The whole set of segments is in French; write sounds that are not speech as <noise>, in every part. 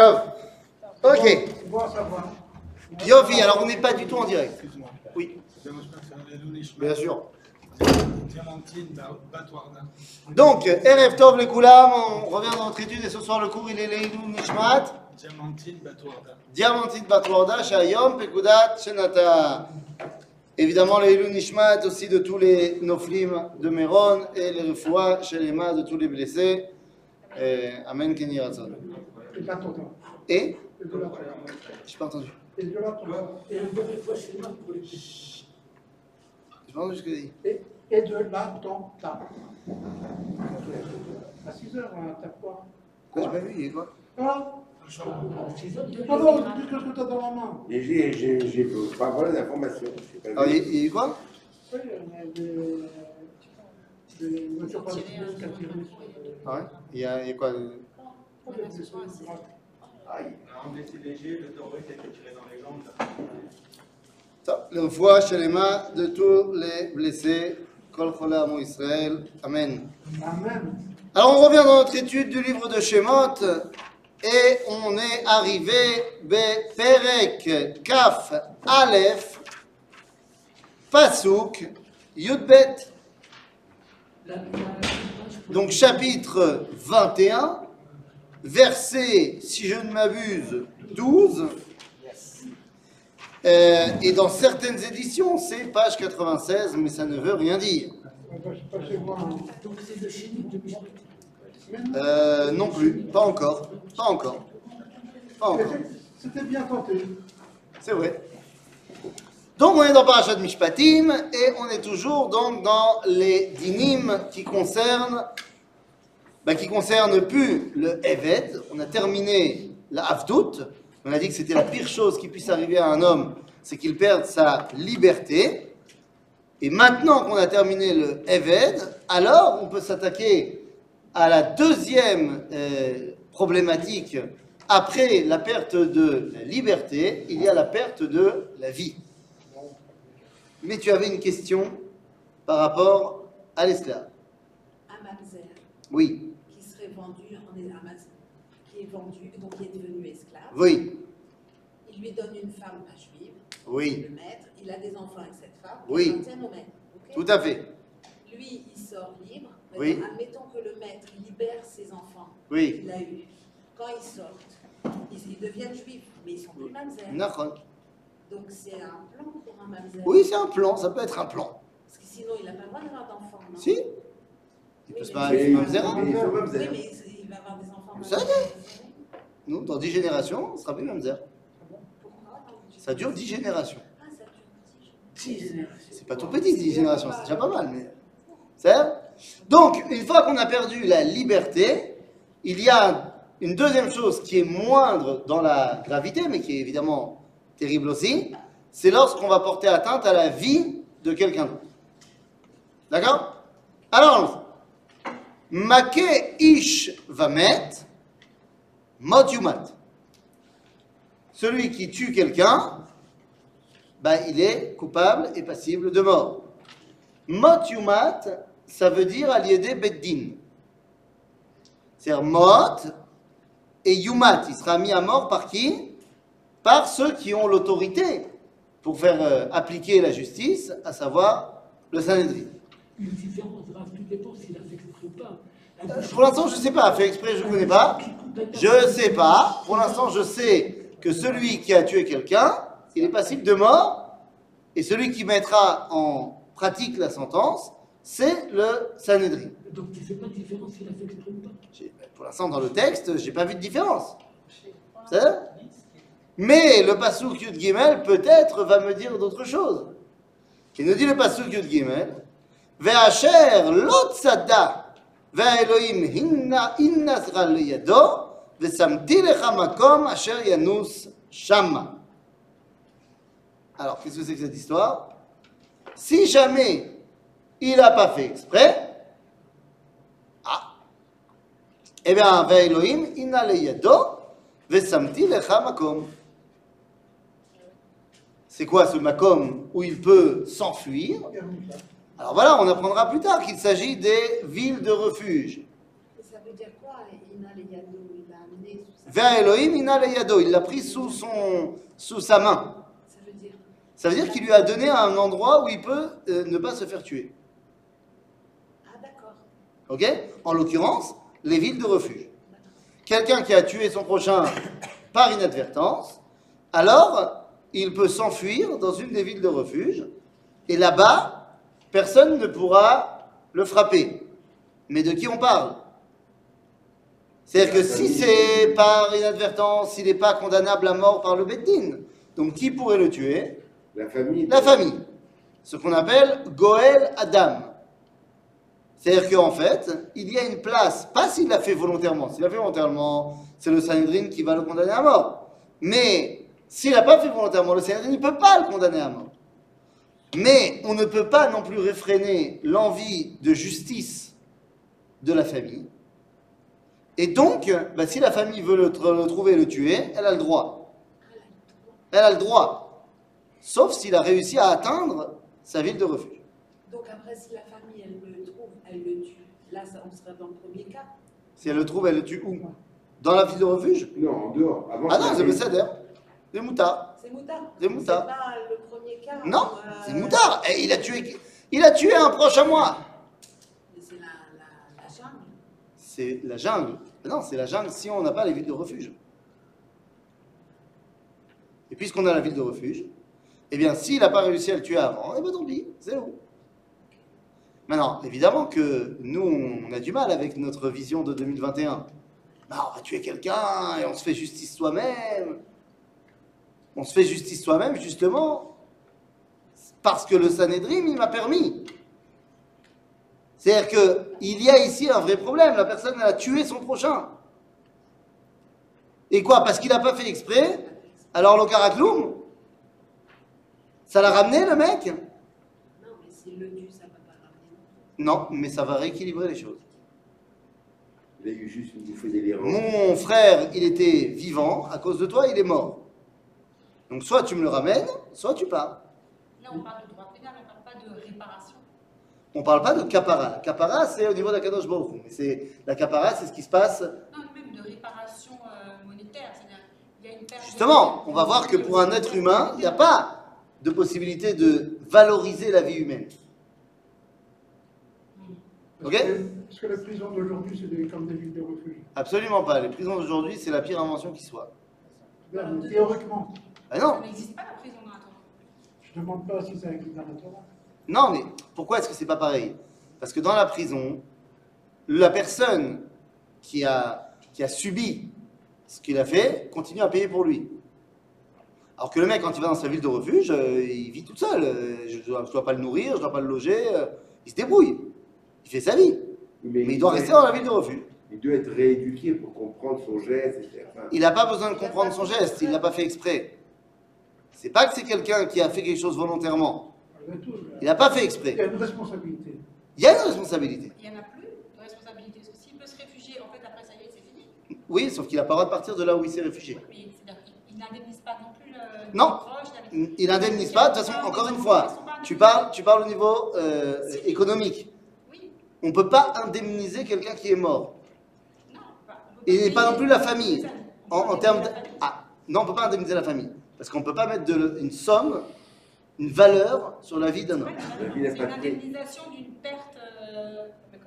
Top. Ok. Yovi, alors on n'est pas du tout en direct. Oui. Bien sûr. Donc, Erev Tov le Koulam, on revient dans notre étude et ce soir le cours il est Leilou Nishmat. Diamantine Batwarda. Diamantine Batwarda, Shayom, Pekudat, Shenata. Évidemment, Leilou Nishmat aussi de tous les Noflim de Méron et les Refoua, Shelema de tous les blessés. Amen, Kenny Ratson. Et pas ton temps. Et Et de la Torah. J'ai pas entendu. Et de la. Et de fois chez moi pour les J'ai pas entendu ce que j'ai dit. Et, et de la ton temps. À 6 heures, hein, t'as quoi Quoi, j'ai pas vu, il y a quoi Ah, À 6 heures, non, non, dis ce que t'as dans la main. J'ai, j'ai, j'ai pas voilà d'informations. Il y a- quoi Oui, il y a des, voitures qui Ah ouais il y a quoi des- Aïe. Un blessé léger, le terroriste a été tiré dans les jambes. Blessés. Kol Chola Amo Israël. Amen. Amen. Alors on revient dans notre étude du livre de Shemot et on est arrivé Perek Kaf Aleph Pasuk Yudbet. Donc chapitre 21, verset, si je ne m'abuse, 12. Euh, et dans certaines éditions, c'est page 96, mais ça ne veut rien dire. Euh, non plus, pas encore, pas encore, pas encore. c'était- C'était bien tenté. C'est vrai. Donc on est dans Parashat Mishpatim et on est toujours donc dans les dinim qui concernent, bah, qui concernent plus le Eved. On a terminé la Avdout. On a dit que c'était la pire chose qui puisse arriver à un homme, c'est qu'il perde sa liberté. Et maintenant qu'on a terminé le Eved, alors on peut s'attaquer à la deuxième euh, problématique. Après la perte de la liberté, il y a la perte de la vie. Mais tu avais une question par rapport à l'esclave. Oui, serait vendu en mamzer, qui est vendu, donc qui est devenu esclave. oui, Il lui donne une femme pas juive, oui, le maître, il a des enfants avec cette femme, Oui. il au maître. tout à fait. Lui, il sort libre. Maintenant, Oui. Admettons que le maître libère ses enfants Oui, qu'il a eus. Quand ils sortent, ils, ils deviennent juifs, mais ils sont plus mamzer. Donc c'est un plan pour un mamzer. Oui, c'est un plan, ça peut être un plan. Parce que sinon, il n'a pas le droit d'avoir d'enfants, non? Si Marier avec Mamzer. Mais il faut même Oui, mais il va avoir des enfants. Ça mamzer. Nous, dans 10 générations, on sera plus Mamzer. Pourquoi Ça dure 10 générations. Ah, ça dure dix jours. Six générations. C'est pas tout petit, 10 générations, c'est déjà pas mal, mais. C'est Donc, une fois qu'on a perdu la liberté, il y a une deuxième chose qui est moindre dans la gravité, mais qui est évidemment terrible aussi, c'est lorsqu'on va porter atteinte à la vie de quelqu'un d'autre. D'accord? Alors, Make ish vamet, mot yumat. Celui qui tue quelqu'un, bah, il est coupable et passible de mort. Mot yumat, ça veut dire aliédé beddin. C'est-à-dire mot et yumat, il sera mis à mort par qui? Par ceux qui ont l'autorité pour faire euh, appliquer la justice, à savoir le Sanhedrin. Une différence, Raph, tout dépend s'il a fait exprès ou pas. Euh, Pour l'instant, je ne sais pas, fait exprès, je ne connais pas. Je ne sais pas. Pour l'instant, je sais que celui qui a tué quelqu'un, il est passible de mort. Et celui qui mettra en pratique la sentence, c'est le Sanhedrin. Donc tu ne fais pas de différence s'il a fait exprès ou pas? Pour l'instant, dans le texte, j'ai pas vu de différence. C'est Mais le Passouk Yud Gimel, peut-être, va me dire d'autres choses. Il nous dit le Passouk Yud Gimel, Ve'asher lo ve'elohim hinna innazra liyado, ve'samti lecha makom asher yanus shama. Alors, qu'est-ce que c'est que cette histoire? Si jamais il n'a pas fait exprès, ah, eh bien, ve'elohim inna liyado, ve'samti lecha makom. C'est quoi ce makom où il peut s'enfuir? Alors voilà, on apprendra plus tard qu'il s'agit des villes de refuge. Ça veut dire quoi Il a les yados, il a amené sous sa Vers Elohim, ina le yado. Il l'a pris sous, son, sous sa main. Ça veut dire. Ça veut dire qu'il lui a donné un endroit où il peut euh, ne pas se faire tuer. Ah, d'accord. Ok? En l'occurrence, les villes de refuge. Quelqu'un qui a tué son prochain <coughs> par inadvertance, alors il peut s'enfuir dans une des villes de refuge, et là-bas, personne ne pourra le frapper. Mais de qui on parle? C'est-à-dire que si c'est par inadvertance, s'il n'est pas condamnable à mort par le Beddin, donc qui pourrait le tuer? La famille. La famille. Ce qu'on appelle Goël Adam. C'est-à-dire qu'en fait, il y a une place, pas s'il l'a fait volontairement. S'il l'a fait volontairement, c'est le Sanhedrin qui va le condamner à mort. Mais s'il n'a pas fait volontairement, le Sanhedrin ne peut pas le condamner à mort. Mais on ne peut pas non plus réfréner l'envie de justice de la famille. Et donc, bah, si la famille veut le, tr- le trouver et le tuer, elle a le droit. Elle a le droit. Sauf s'il a réussi à atteindre sa ville de refuge. Donc après, si la famille, elle le trouve, elle le tue. Là, ça, on serait dans le premier cas. Si elle le trouve, elle le tue où? Dans la ville de refuge? Non, en dehors. Avant Ah non, c'est le arrive. C'est Moutard. C'est moutard. C'est moutard. Pas le premier cas. Non, où, euh, c'est Moutard. Et il a tué, il a tué un proche à moi. mais C'est la, la, la jungle. C'est la jungle. Non, c'est la jungle si on n'a pas les villes de refuge. Et puisqu'on a la ville de refuge, eh bien, s'il n'a pas réussi à le tuer avant, eh bien tant pis, c'est où Maintenant, évidemment que nous, on a du mal avec notre vision de 2021. Bah, on va tuer quelqu'un et on se fait justice soi-même. On se fait justice soi-même, justement, parce que le Sanhedrin, il m'a permis. C'est-à-dire qu'il y a ici un vrai problème. La personne, elle a tué son prochain. Et quoi Parce qu'il n'a pas fait exprès Alors le caracloum Ça l'a ramené, le mec? Non, mais s'il le tue, ça ne va pas ramener. Non, mais ça va rééquilibrer les choses. Il a eu juste une bouffée délirante. Mon frère, il était vivant. À cause de toi, il est mort. Donc soit tu me le ramènes, soit tu pars. Là, on parle de droit pénal, on ne parle pas de réparation. On parle pas de capara. Capara, c'est au niveau d'Akadosh Baruch. Mais c'est la capara, c'est ce qui se passe Non, même de réparation euh, monétaire. C'est-à-dire, il y a une perte de- Justement, on va voir que pour un être humain, il n'y a pas de possibilité de valoriser la vie humaine. Ok? Est-ce que- Est-ce que la prison d'aujourd'hui, c'est des- comme des villes de refuge Absolument pas. Les prisons d'aujourd'hui, c'est la pire invention qui soit. Mais Théoriquement, Ah Ça non, n'existe pas la prison dans la Torah. je ne demande pas si ça existe dans la Torah. non, mais pourquoi est-ce que c'est pas pareil? Parce que dans la prison, la personne qui a, qui a subi ce qu'il a fait continue à payer pour lui. Alors que le mec, quand il va dans sa ville de refuge, euh, il vit tout seul. Euh, Je ne dois, pas le nourrir, je ne dois pas le loger. euh, il se débrouille. Il fait sa vie. Mais il doit rester dans la ville de refuge. Il doit être rééduqué pour comprendre son geste, etc. Enfin, Il n'a pas besoin de comprendre son geste, il ne l'a pas fait exprès. C'est pas que c'est quelqu'un qui a fait quelque chose volontairement. Il n'a pas fait il y exprès. a une responsabilité. Il y a une responsabilité. Il n'y en a plus de responsabilité. S'il peut se réfugier, en fait, après, ça y est, c'est fini. Oui, sauf qu'il n'a pas le droit de partir de là où il s'est réfugié. Mais qu'il il n'indemnise pas non plus le. Non. le proche, il n'indemnise- Il n'indemnise pas. De toute façon, encore une fois, tu parles, tu parles au niveau euh, économique. Oui, On ne peut pas indemniser quelqu'un qui est mort. non. pas- Et pas non plus la famille. On En, peut en indemniser termes de... la famille. Ah, non, on ne peut pas indemniser la famille. Parce qu'on ne peut pas mettre de, une somme, une valeur sur la vie d'un homme. N'a C'est une indemnisation d'une perte euh,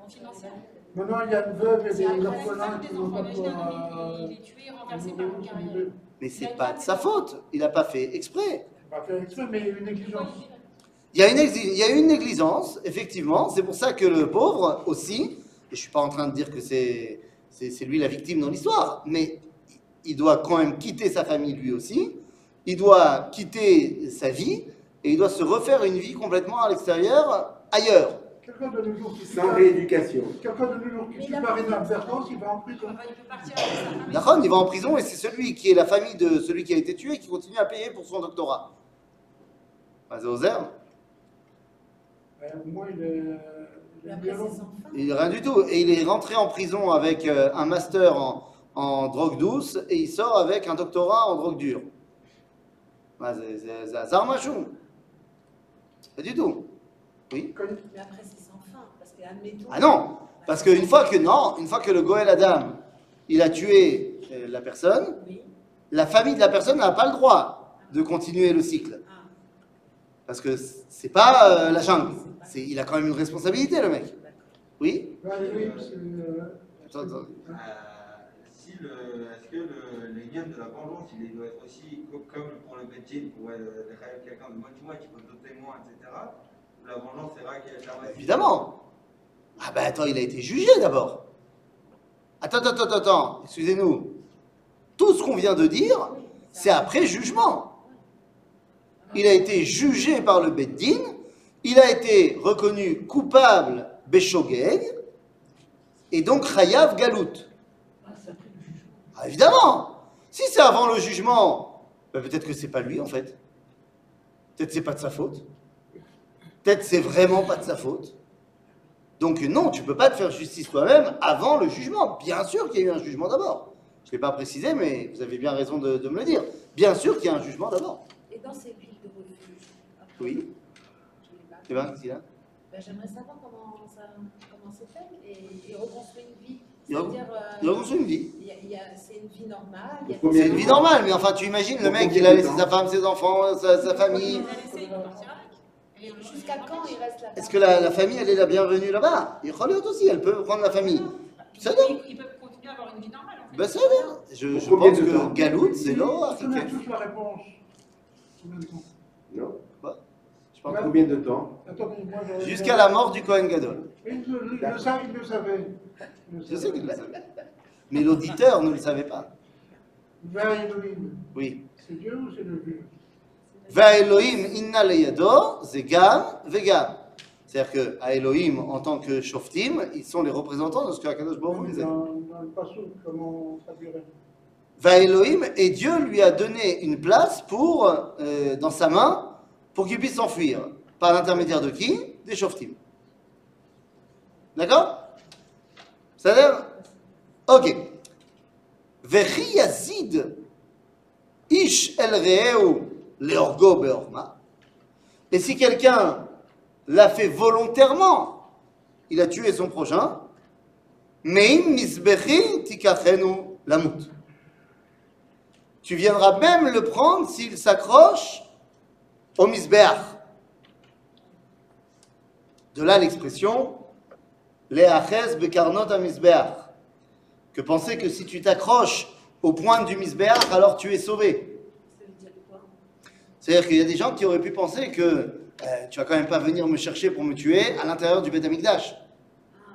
financière. Maintenant, il y a une veuve et des orphelins qui n'ont enfants. pas il est tué, renversé par une carrière. Mais c'est pas de sa faute. Il n'a pas fait exprès. Pas fait exprès, mais une négligence. Il y, a une il y a eu une négligence, effectivement. C'est pour ça que le pauvre aussi, et je ne suis pas en train de dire que c'est c'est c'est lui la victime dans l'histoire, mais il doit quand même quitter sa famille lui aussi. Il doit quitter sa vie et il doit se refaire une vie complètement à l'extérieur, ailleurs. Quelqu'un de nos jours qui Sans rééducation. Quelqu'un de nos jours qui par inadvertance, il va en prison. D'accord Il va en prison et c'est celui qui est la famille de celui qui a été tué qui continue à payer pour son doctorat. Bah, c'est Ozer. Euh, Moi, il est. il est est rien du tout. Et il est rentré en prison avec euh, un master en, en drogue douce et il sort avec un doctorat en drogue dure. Bah, c'est- c'est c'est hasard machou. Pas du tout. Oui Mais après, c'est sans fin. Parce que, admettons. Ah non Parce qu'une fois que non, une fois que le Goël Adam, il a tué euh, la personne, Oui. la famille de la personne n'a pas le droit de continuer le cycle. Ah, Parce que c'est pas euh, la jungle. C'est- Il a quand même une responsabilité, le mec. Oui c'est, euh, Attends, attends. Euh, est-ce que le, les liens de la vengeance, il doit être aussi co- comme pour le Beijing, pour euh, quelqu'un de moitié qui pose d'autres témoins, etc. La vengeance, c'est vrai qu'elle reste- Évidemment. Ah ben attends, il a été jugé d'abord. Attends, attends, attends, attends, excusez-nous. Tout ce qu'on vient de dire, c'est après jugement. Il a été jugé par le Beddin, il a été reconnu coupable Beshogeg, et donc Chayav Galout. Ah, c'est après le jugement. Ah, évidemment Si c'est avant le jugement, ben, peut-être que c'est pas lui en fait. Peut-être c'est pas de sa faute. Peut-être c'est vraiment pas de sa faute. Donc non, tu peux pas te faire justice toi-même avant le jugement. Bien sûr qu'il y a eu un jugement d'abord. Je ne l'ai pas précisé, mais vous avez bien raison de, de me le dire. Bien sûr qu'il y a un jugement d'abord. Et dans ces villes de refuge Oui. C'est bien, Ben, J'aimerais savoir comment ça comment c'est fait et, et reconstruire une vie. Il euh, Il a reçu une vie. il il c'est une vie normale. il C'est une vie normale, mais enfin, tu imagines le mec, il a laissé sa femme, ses enfants, sa, sa famille. Il il Jusqu'à quand il reste là-bas Est-ce que la, la famille, elle est la bienvenue là-bas? Kholiot aussi, elle peut prendre la famille. Ça Ils- donne. Ils peuvent continuer à avoir une vie normale. En fait. Ben ça donne. Je, pense que Galout, c'est l'eau. On a tous la réponse. Non Combien de temps Jusqu'à la mort du Kohen Gadol. Il le, savait, Je sais qu'il le savait. Mais l'auditeur ne le savait pas. Vers Elohim, Oui. c'est Dieu ou c'est le vieux Va Elohim inna leyado, c'est gam, vegam. C'est-à-dire que à Elohim, en tant que shoftim, ils sont les représentants de ce que Akadosh Baruch disait. dans, le passou, comment traduirait Va Elohim, et Dieu lui a donné une place pour, euh, dans sa main pour qu'il puisse s'enfuir. Par l'intermédiaire de qui? Des shoftim. D'accord? L'air Ok. Vechi ish el re'eu leorgo beorma. Et si quelqu'un l'a fait volontairement, il a tué son prochain, meim misbechi tikachenu lamut. Tu viendras même le prendre s'il s'accroche au misbeach. De là l'expression Leaches bekarnot a misbeach. Que penser que si tu t'accroches au point du misbeach, alors tu es sauvé. C'est-à-dire qu'il y a des gens qui auraient pu penser que euh, tu vas quand même pas venir me chercher pour me tuer à l'intérieur du Beth Amikdash. Ah,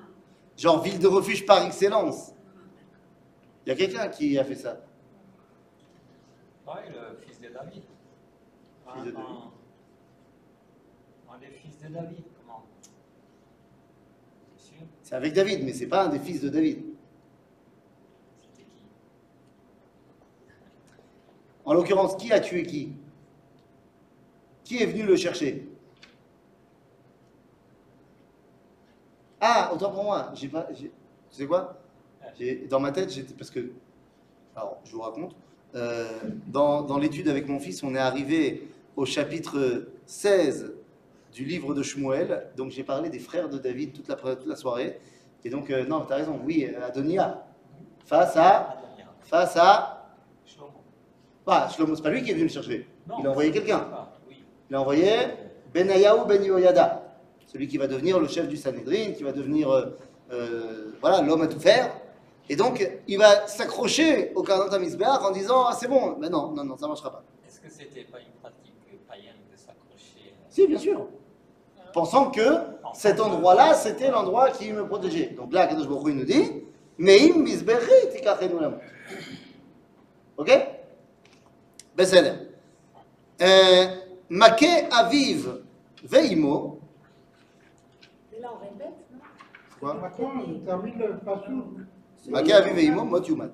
Genre ville de refuge par excellence. Il y a quelqu'un qui a fait ça. David. Fils de David. Un, un des fils de David, comment? C'est avec David, mais c'est pas un des fils de David. C'était qui? En l'occurrence, qui a tué qui? Qui est venu le chercher? Ah, autant pour moi. J'ai pas. Tu sais quoi? J'ai- Dans ma tête, j'étais parce que. Alors, je vous raconte. Euh, dans dans l'étude avec mon fils, on est arrivé au chapitre 16 du livre de Shmuel. Donc, j'ai parlé des frères de David toute la, toute la soirée. Et donc, euh, non, tu as raison. Oui, Adonia. Face à. Face à. Shlomo. Bah, Shlomo, c'est pas lui qui est venu le chercher. Non, Il a envoyé quelqu'un. Oui. Il a envoyé Benayahu Ben Yoyada, celui qui va devenir le chef du Sanhedrin, qui va devenir euh, euh, voilà l'homme à tout faire. Et donc, il va s'accrocher au Karnat en disant Ah, c'est bon. Mais non, non, non, ça ne marchera pas. Est-ce que c'était pas une pratique païenne de s'accrocher euh, Si, bien sûr. Pensant que cet endroit-là, c'était l'endroit qui me protégeait. Donc là, Kadosh Baruch nous dit Meim Mizbechi Tikachenu Lamot. Ok? Beseder. Euh, Make Aviv Veimo. Et là, on répète, non? Quoi? Maintenant, on termine le passou. Make Aviv Veimo, Mot Yumat.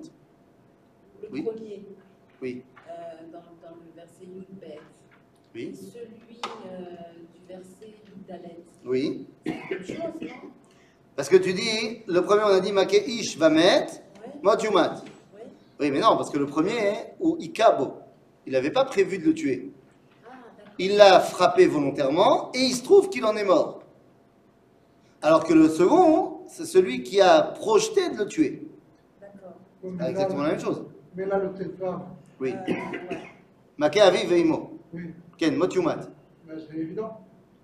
Le premier, Oui. euh, dans, dans le verset Yudbet, Oui. celui euh, du verset Oui. c'est la même chose, non? Parce que tu dis, le premier, on a dit Make Ish Vamet, Ouais, Mot Yumat. ouais. Oui, mais non, parce que le premier ou Ikabo. Il n'avait pas prévu de le tuer. Ah. Il l'a frappé volontairement et il se trouve qu'il en est mort. Alors que le second, c'est celui qui a projeté de le tuer. D'accord. Là, exactement la même chose. Mais là, le tétra, Oui. Euh, ouais. Maké aviv veimo. oui, Ken, mot yumat. ben, c'est évident.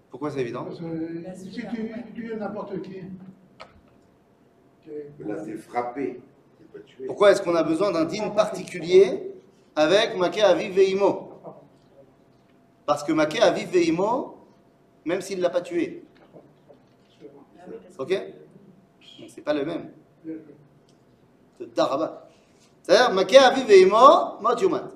Pourquoi c'est évident? Parce que Là, si tu tues n'importe qui, Là, c'est frappé. C'est pas tué. Pourquoi est-ce qu'on a besoin d'un din particulier avec Maké aviv veimo Parce que Maké aviv veimo, même s'il ne l'a pas tué. Ah Ok? C'est pas le même. C'est Daraba. C'est-à-dire, Maké aviv veimo, mot yumat.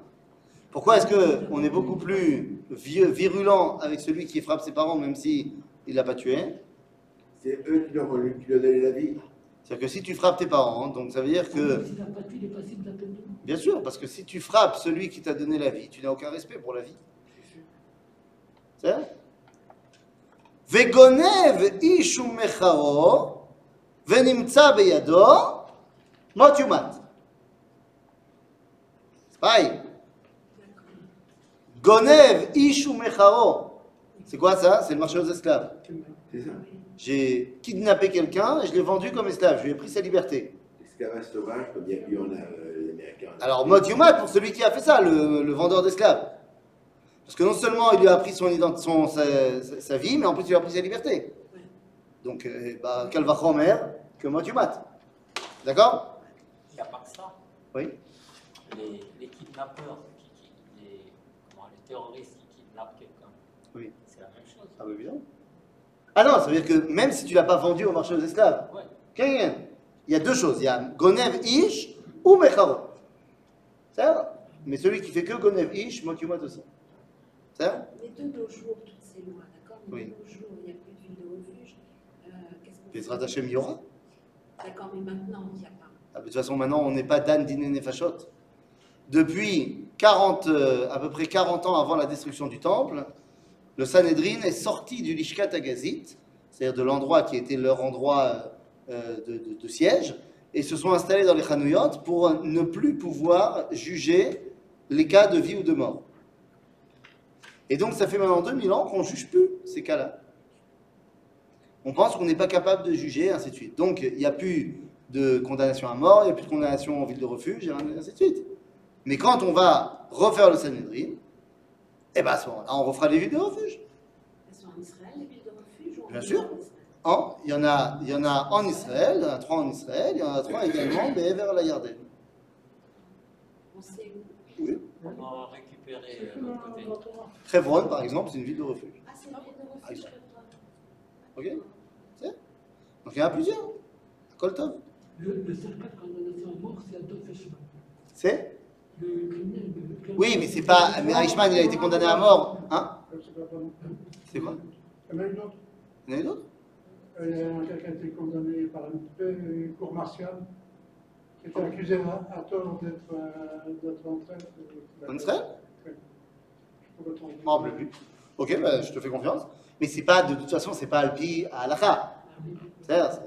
Pourquoi est-ce qu'on est beaucoup plus vieux, virulent avec celui qui frappe ses parents, même s'il ne l'a pas tué C'est eux qui leur ont qui lui ont donné la vie. C'est-à-dire que si tu frappes tes parents, donc ça veut dire que, de mort. bien sûr, parce que si tu frappes celui qui t'a donné la vie, tu n'as aucun respect pour la vie. C'est Vegonev venimtsa beyado, mot yumat. C'est pareil. Gonev ishu mecharo. C'est quoi ça? C'est le marché aux esclaves. J'ai kidnappé quelqu'un et je l'ai vendu comme esclave. Je lui ai pris sa liberté. L'esclavage sauvage, comme il y a eu en. Alors, mot yumat pour celui qui a fait ça, le, le vendeur d'esclaves. Parce que non seulement il lui a pris son, son- sa, sa- sa vie, mais en plus il lui a pris sa liberté. Donc, euh, bah, va que mot yumat. D'accord? Il n'y a pas que ça. Oui. Les, les kidnappeurs, terroristes qui kidnappent quelqu'un, Oui. c'est la même chose. Ah, bah, évidemment. Ah non, ça veut dire que même si tu l'as pas vendu au marché aux esclaves, Ouais. Il y a deux choses. Il y a Gonev Ish ou Mecharo. C'est ça Mais celui qui fait que Gonev Ish, mot yumat aussi. C'est ça Mais de nos jours, toutes ces lois, d'accord? Mais Oui. de nos jours, il n'y a plus de refuge. Euh, Qu'est-ce qu'on fait? D'accord, mais maintenant, il n'y a pas. Ah, De toute façon, maintenant, on n'est pas Dan Diné Nefashot. Depuis 40, euh, à peu près 40 ans avant la destruction du temple, le Sanhedrin est sorti du Lishkat Agazit, c'est-à-dire de l'endroit qui était leur endroit euh, de, de- siège, et se sont installés dans les Chanouyot pour ne plus pouvoir juger les cas de vie ou de mort. Et donc, ça fait maintenant 2000 ans qu'on ne juge plus ces cas-là. On pense qu'on n'est pas capable de juger, ainsi de suite. Donc, il n'y a plus de condamnation à mort, il n'y a plus de condamnation en ville de refuge, et ainsi de suite. Mais quand on va refaire le Sanhedrin, eh ben à ce moment-là, on refera les villes de refuge. Elles sont en Israël, les villes de refuge ou en Bien sûr. d'Israël En- Il y, en a, il y en a en Israël, il y en a trois en Israël, il y en a trois également, mais vers la Yarden. On sait où? Oui. On a récupéré C'est euh, l'autre côté. Hebron, par exemple, c'est une ville de refuge. Ah, c'est une ville de refuge, crois. Ok C'est Donc il y en a plusieurs. À Koltov. Le, le seul cas de condamnation à mort, c'est Adolf Eichmann. C'est Oui, mais c'est pas. Mais Eichmann, il a été condamné à mort. Hein C'est quoi? Il y en a une autre. Il y en a d'autres Euh, Il y a quelqu'un qui a été condamné par une, une cour martiale, qui était accusé à, tort d'être euh, d'être en train de. En m'en rappelle plus. Ok, bah, je te fais confiance. Mais c'est pas, de toute façon, c'est pas Alpi à c'est-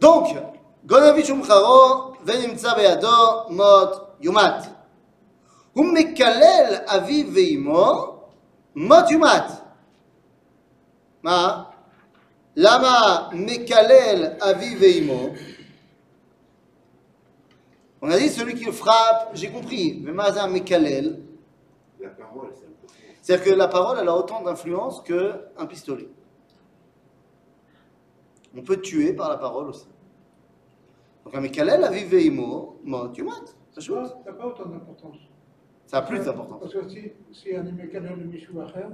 Donc, Gonavi Shumcharo, Venimtsa Beado, Mot Yumat. הוא מקלל אביו ואמו, מות יומת. מה? למה מקלל אביו ואמו? On a dit celui qui le frappe, j'ai compris. Mais מה זה המקלל? La parole, c'est important. C'est-à-dire que la parole, elle a autant d'influence qu'un pistolet. On peut tuer par la parole aussi. Donc un Mekalel, aviv veimo, mot yumat. Ça n'a pas autant d'importance. Ça a plus d'importance. Parce que si, si un mécanisme de Michou Acher,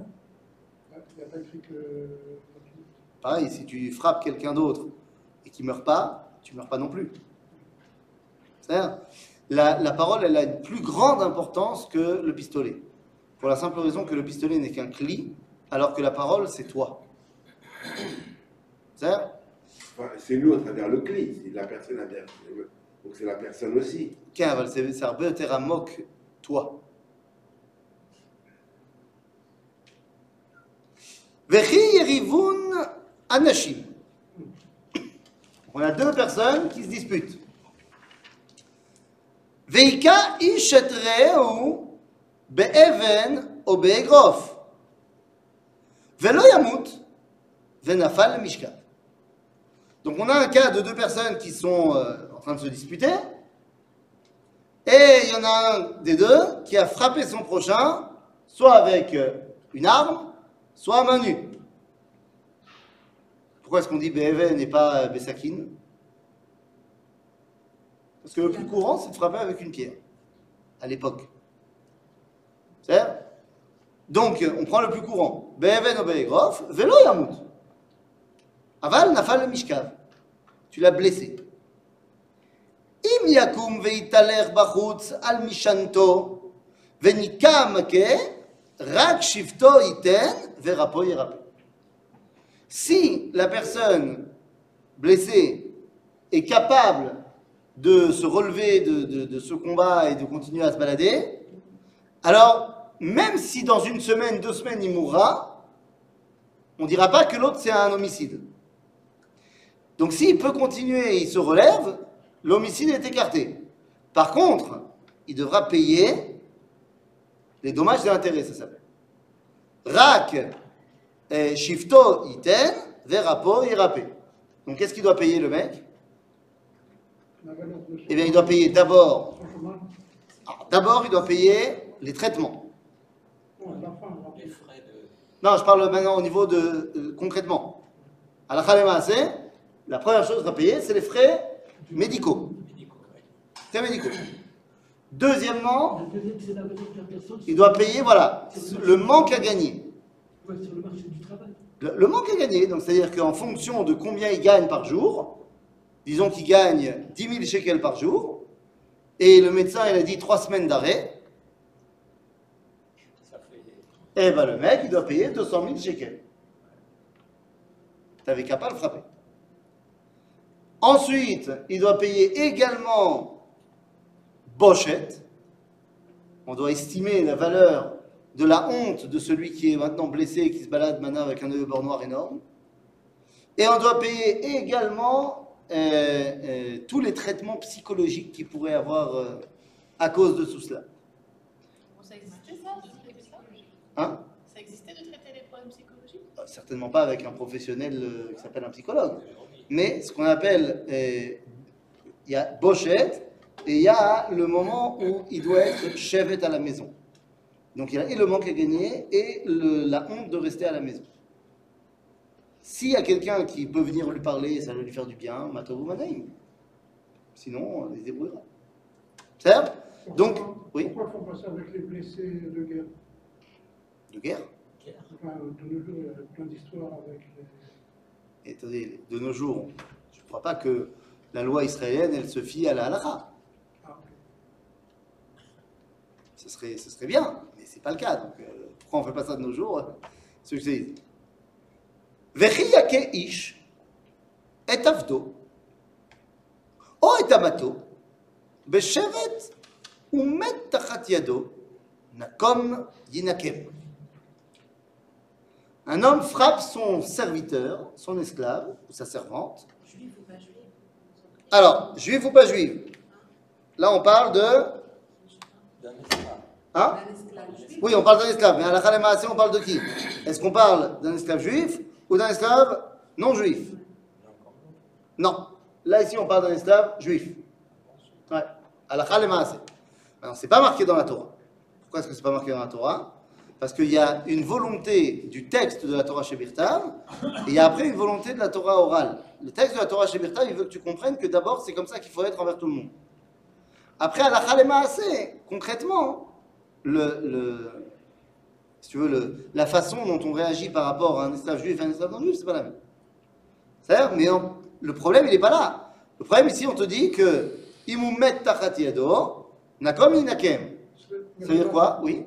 il n'y a pas écrit que. Pareil, si tu frappes quelqu'un d'autre et qu'il ne meurt pas, tu ne meurs pas non plus. C'est-à-dire, la, la parole, elle a une plus grande importance que le pistolet. Pour la simple raison que le pistolet n'est qu'un cli, alors que la parole, c'est toi. C'est-à-dire, c'est nous à travers le cli, c'est la personne à Donc c'est la personne aussi. Car elle s'est servi à moque, toi. On a deux personnes qui se disputent. Veika ishetreu be'even ou be'egrof. Velo yamut, venafal mishkat. Donc on a un cas de deux personnes qui sont euh, en train de se disputer. Et il y en a un des deux qui a frappé son prochain, soit avec euh, une arme, soit à main nue. Pourquoi est-ce qu'on dit BEV n'est pas euh, Bessakin Parce que le plus courant, c'est de frapper avec une pierre, à l'époque. C'est Donc, on prend le plus courant. BEV no Be'egrof, vélo Yamut. Aval nafal mishkav. Tu l'as blessé. Si la personne blessée est capable de se relever de ce combat et de continuer à se balader, alors même si dans une semaine, deux semaines, il mourra, on ne dira pas que l'autre c'est un homicide. Donc s'il peut continuer et il se relève, l'homicide est écarté. Par contre, il devra payer les dommages et intérêts, ça s'appelle. Rak shifto iten, verapo irape. Donc qu'est-ce qu'il doit payer le mec? Eh bien, il doit payer d'abord, alors, d'abord il doit payer les traitements. Non, je parle maintenant au niveau de euh, concrètement. À la la première chose doit payer, c'est les frais médicaux. Frais médicaux. Deuxièmement, il doit payer, voilà, le manque à gagner. le manque à gagner, donc c'est-à-dire qu'en fonction de combien il gagne par jour, disons qu'il gagne 10 000 shekels par jour, et le médecin il a dit 3 semaines d'arrêt, fait. eh ben le mec il doit payer 200 000 shekels. T'avais qu'à pas le frapper. Ensuite, il doit payer également Bochette. On doit estimer la valeur de la honte de celui qui est maintenant blessé et qui se balade maintenant avec un œil au bord noir énorme. Et on doit payer également euh, euh, tous les traitements psychologiques qu'il pourrait avoir euh, à cause de tout cela. Bon, ça existait ça, de traiter ça Hein? Ça existait de traiter les problèmes psychologiques? Certainement pas avec un professionnel qui s'appelle un psychologue. Mais ce qu'on appelle, euh, il y a Bochette et il y a le moment où il doit être chevet à la maison. Donc il y a et le manque à gagner et le- la honte de rester à la maison. S'il y a quelqu'un qui peut venir lui parler, ça va lui faire du bien, Matovu Manaim. Sinon, on les débrouillera. C'est ça Donc, oui. Pourquoi faut passer avec les blessés de guerre? De guerre? Enfin, de nos jours, il y a plein d'histoires avec les... Et de nos jours, je ne crois pas que la loi israélienne, elle se fie à la halakha. Ce serait, ce serait bien, mais ce n'est pas le cas. Donc, euh, pourquoi on ne fait pas ça de nos jours Ce que je dis? Vechiyake ish et avdo o et amato beshevet umet tachat yado nakom yinakem. Un homme frappe son serviteur, son esclave ou sa servante. Juif ou pas juif? Alors, juif ou pas juif? Là, on parle de. D'un esclave. Hein? Un esclave juif Oui, on parle d'un esclave, mais à la on parle de qui? Est-ce qu'on parle d'un esclave juif ou d'un esclave non juif? Non. Là, ici, on parle d'un esclave juif. Ouais. À la c'est pas marqué dans la Torah. Pourquoi est-ce que c'est pas marqué dans la Torah? Parce qu'il y a une volonté du texte de la Torah chez et il y a après une volonté de la Torah orale. Le texte de la Torah chez il veut que tu comprennes que d'abord, c'est comme ça qu'il faut être envers tout le monde. Après, à la Khalemahasé, concrètement, le, le, si tu veux, le- la façon dont on réagit par rapport à un esclave juif et un esclave non juif, c'est pas la même. C'est-à-dire, mais le problème, il n'est pas là. Le problème ici, on te dit que yado, nakom inakem. Ça veut dire quoi? Oui.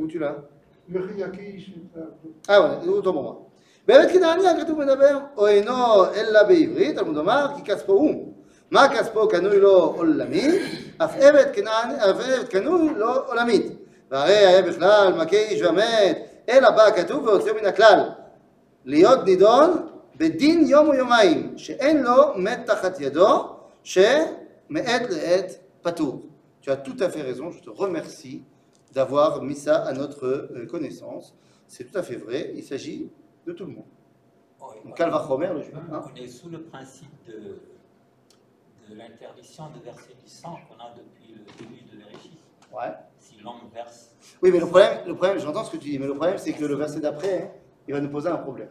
Où tu l'as Vechi Yakish, et אה, וואלה, זה אותו מורה. באמת כנעני הכתוב מדבר, או אינו אלא בעברית, תלמוד אמר, כי כספו הוא. מה כספו קנוי לו עולמית, אף עבד כנעני- אף עבד קנוי לו עולמית. והרי היה בכלל מכה איש ומת, אלא בא הכתוב והוציאו מן הכלל. להיות נידון בדין יום או יומיים, שאין לו מת תחת ידו, שמעת לעת פטור. Tu as tout à fait raison, je te remercie d'avoir mis ça à notre euh, connaissance. C'est tout à fait vrai, il s'agit de tout le monde. Oh, Donc. Calvachomer, le juif. hein. On est sous le principe de, de l'interdiction de verser du sang qu'on a depuis le début de l'Éréchie. Ouais. Si l'homme verse, Oui, mais le problème, le problème j'entends ce que tu dis, mais le problème, c'est que le verset d'après, hein, il va nous poser un problème.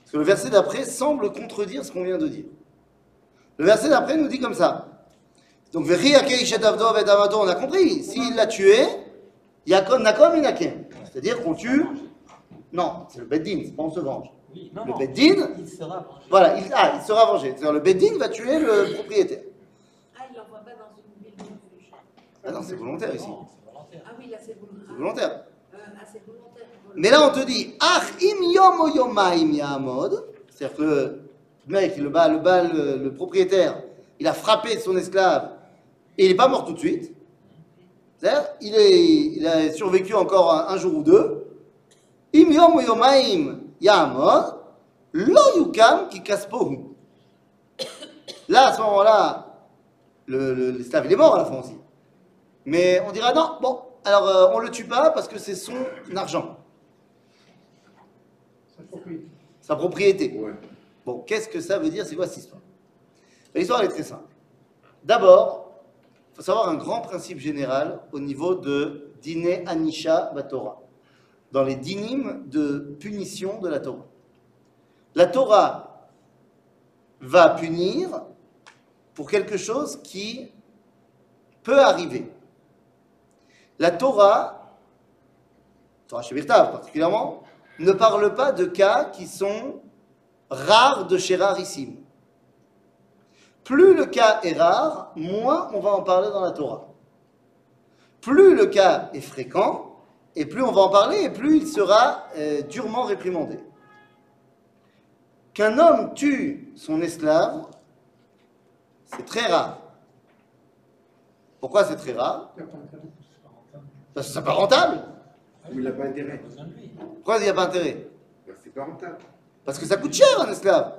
Parce que le verset d'après semble contredire ce qu'on vient de dire. Le verset d'après nous dit comme ça. Donc, on a compris. S'il l'a tué, Yakom Nakom Inakem. C'est-à-dire qu'on tue. Non, c'est le Beddin, c'est pas on se venge. oui, non, Le Beddin, il sera vengé. voilà, il, ah, il sera vengé. C'est-à-dire le Beddin va tuer le propriétaire. Ah, il l'envoie pas dans une ville de. Ah non, c'est volontaire ici. Non, c'est volontaire. Ah oui, là c'est volontaire. C'est volontaire. Euh, ah, c'est volontaire. Mais là, on te dit, Ach im yom yomaim yamod. C'est-à-dire que le mec, le, bas, le, bas, le, le propriétaire, il a frappé son esclave et il n'est pas mort tout de suite. C'est-à-dire, il, est, il a survécu encore un, un jour ou deux. Im yom yomaim yamod. Lo yukam ki kaspohu. Là, à ce moment-là, le- le- l'esclave, il est mort à la fin aussi. Mais on dira, non, bon, alors euh, on le tue pas parce que c'est son argent sa propriété. sa propriété. Ouais. Bon, qu'est-ce que ça veut dire? C'est quoi cette histoire? L'histoire elle est très simple. D'abord, faut savoir un grand principe général au niveau de Diné Anisha Batora, dans les dynimes de punition de la Torah. La Torah va punir pour quelque chose qui peut arriver. La Torah, Torah Shebirtav particulièrement, ne parle pas de cas qui sont rares de chez rarissime. Plus le cas est rare, moins on va en parler dans la Torah. Plus le cas est fréquent, et plus on va en parler, et plus il sera euh, durement réprimandé. Qu'un homme tue son esclave, c'est très rare. Pourquoi c'est très rare? Il n'y a pas intérêt. Parce que c'est pas rentable. Il n'a pas intérêt. Pourquoi il n'y a pas intérêt? Ben, C'est pas rentable. Parce que ça coûte cher un esclave.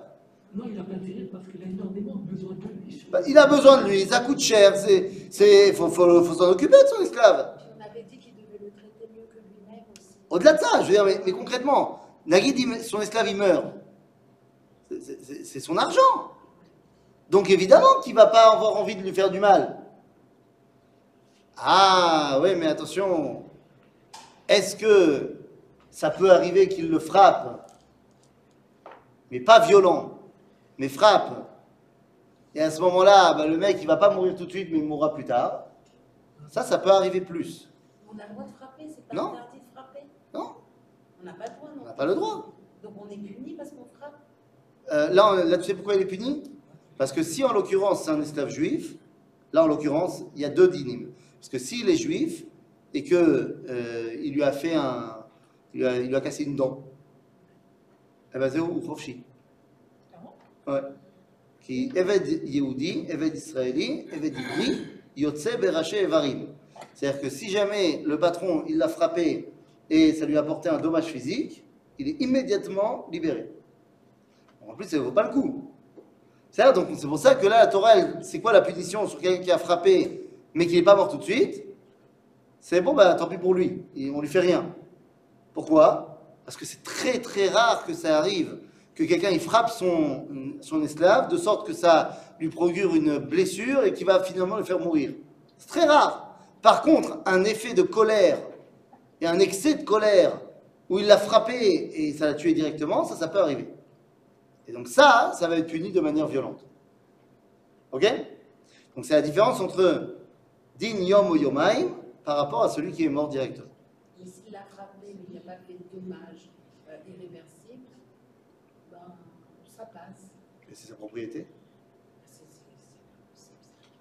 Non, il n'a pas intérêt parce qu'il a énormément besoin de lui. Bah, il a besoin de lui, ça coûte cher, c'est, faut, faut, faut s'en occuper de son esclave. On avait dit qu'il devait le traiter mieux que lui-même aussi. Au-delà de ça, je veux dire, mais, mais concrètement, Nagui dit son esclave il meurt. C'est- son argent. Donc évidemment qu'il va pas avoir envie de lui faire du mal. Ah ouais, mais attention. Est-ce que ça peut arriver qu'il le frappe, mais pas violent, mais frappe Et à ce moment-là, bah, le mec il va pas mourir tout de suite, mais il mourra plus tard. Ça, ça peut arriver plus. On a le droit de frapper, c'est pas Non. interdit de frapper. Non, On n'a pas le droit, non on n'a pas le droit. Donc on est puni parce qu'on frappe. Euh, là, on- là, tu sais pourquoi il est puni? Parce que si en l'occurrence c'est un esclave juif, là en l'occurrence il y a deux dynimes. Parce que s'il est juif et que euh, il lui a fait un, il lui a, il lui a cassé une dent, eh ben c'est ou chofshi. Ouais. Qui Eved Yehudi, Eved Israéli, Eved Ivri, Yotze Beraché Evarim. C'est-à-dire que si jamais le patron il l'a frappé et ça lui a apporté un dommage physique, il est immédiatement libéré. En plus, ça ne vaut pas le coup. C'est pour ça que là, la Torah, c'est quoi la punition sur quelqu'un qui a frappé, mais qui n'est pas mort tout de suite? C'est bon, bah tant pis pour lui, et on lui fait rien. Pourquoi? Parce que c'est très très rare que ça arrive, que quelqu'un il frappe son, esclave de sorte que ça lui procure une blessure et qui va finalement le faire mourir. C'est très rare. Par contre, un effet de colère et un excès de colère où il l'a frappé et ça l'a tué directement, ça, ça peut arriver. Et donc ça, ça va être puni de manière violente. Ok? Donc c'est la différence entre din yom ou yomaim par rapport à celui qui est mort directement. Et s'il a frappé, mais il pas fait de dommages euh, irréversibles, ben, passe. Et c'est sa propriété.